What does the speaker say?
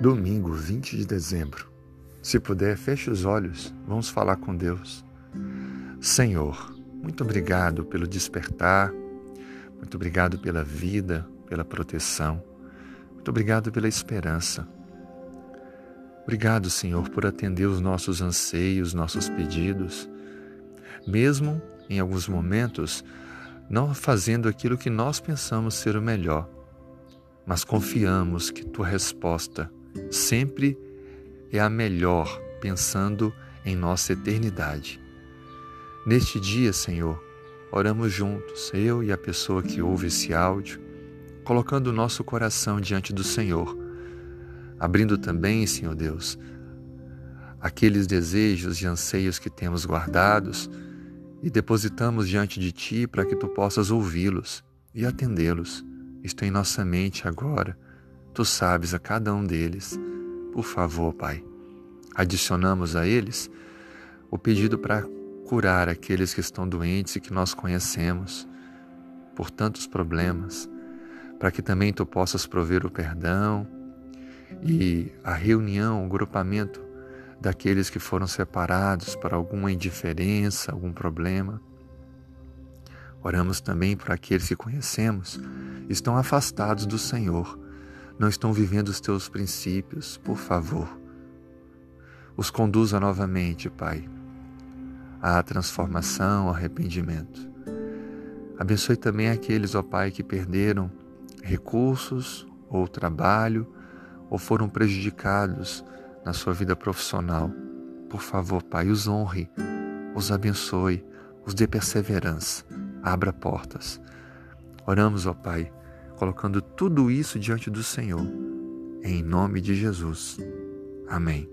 Domingo 20 de dezembro. Se puder, feche os olhos, vamos falar com Deus. Senhor, muito obrigado pelo despertar, muito obrigado pela vida, pela proteção, muito obrigado pela esperança. Obrigado, Senhor, por atender os nossos anseios, nossos pedidos, mesmo em alguns momentos não fazendo aquilo que nós pensamos ser o melhor, mas confiamos que tua resposta sempre é a melhor, pensando em nossa eternidade. Neste dia, Senhor, oramos juntos, eu e a pessoa que ouve esse áudio, colocando o nosso coração diante do Senhor, abrindo também, Senhor Deus, aqueles desejos e anseios que temos guardados e depositamos diante de Ti para que Tu possas ouvi-los e atendê-los. Estão em nossa mente agora Tu sabes a cada um deles. Por favor, Pai, adicionamos a eles o pedido para curar aqueles que estão doentes e que nós conhecemos por tantos problemas, para que também tu possas prover o perdão e a reunião, o grupamento daqueles que foram separados por alguma indiferença, algum problema. Oramos também por aqueles que conhecemos, estão afastados do Senhor não estão vivendo os teus princípios, por favor, os conduza novamente, Pai, à transformação, ao arrependimento. Abençoe também aqueles, ó Pai, que perderam recursos ou trabalho ou foram prejudicados na sua vida profissional. Por favor, Pai, os honre, os abençoe, os dê perseverança, abra portas. Oramos, ó Pai, colocando tudo isso diante do Senhor, em nome de Jesus. Amém.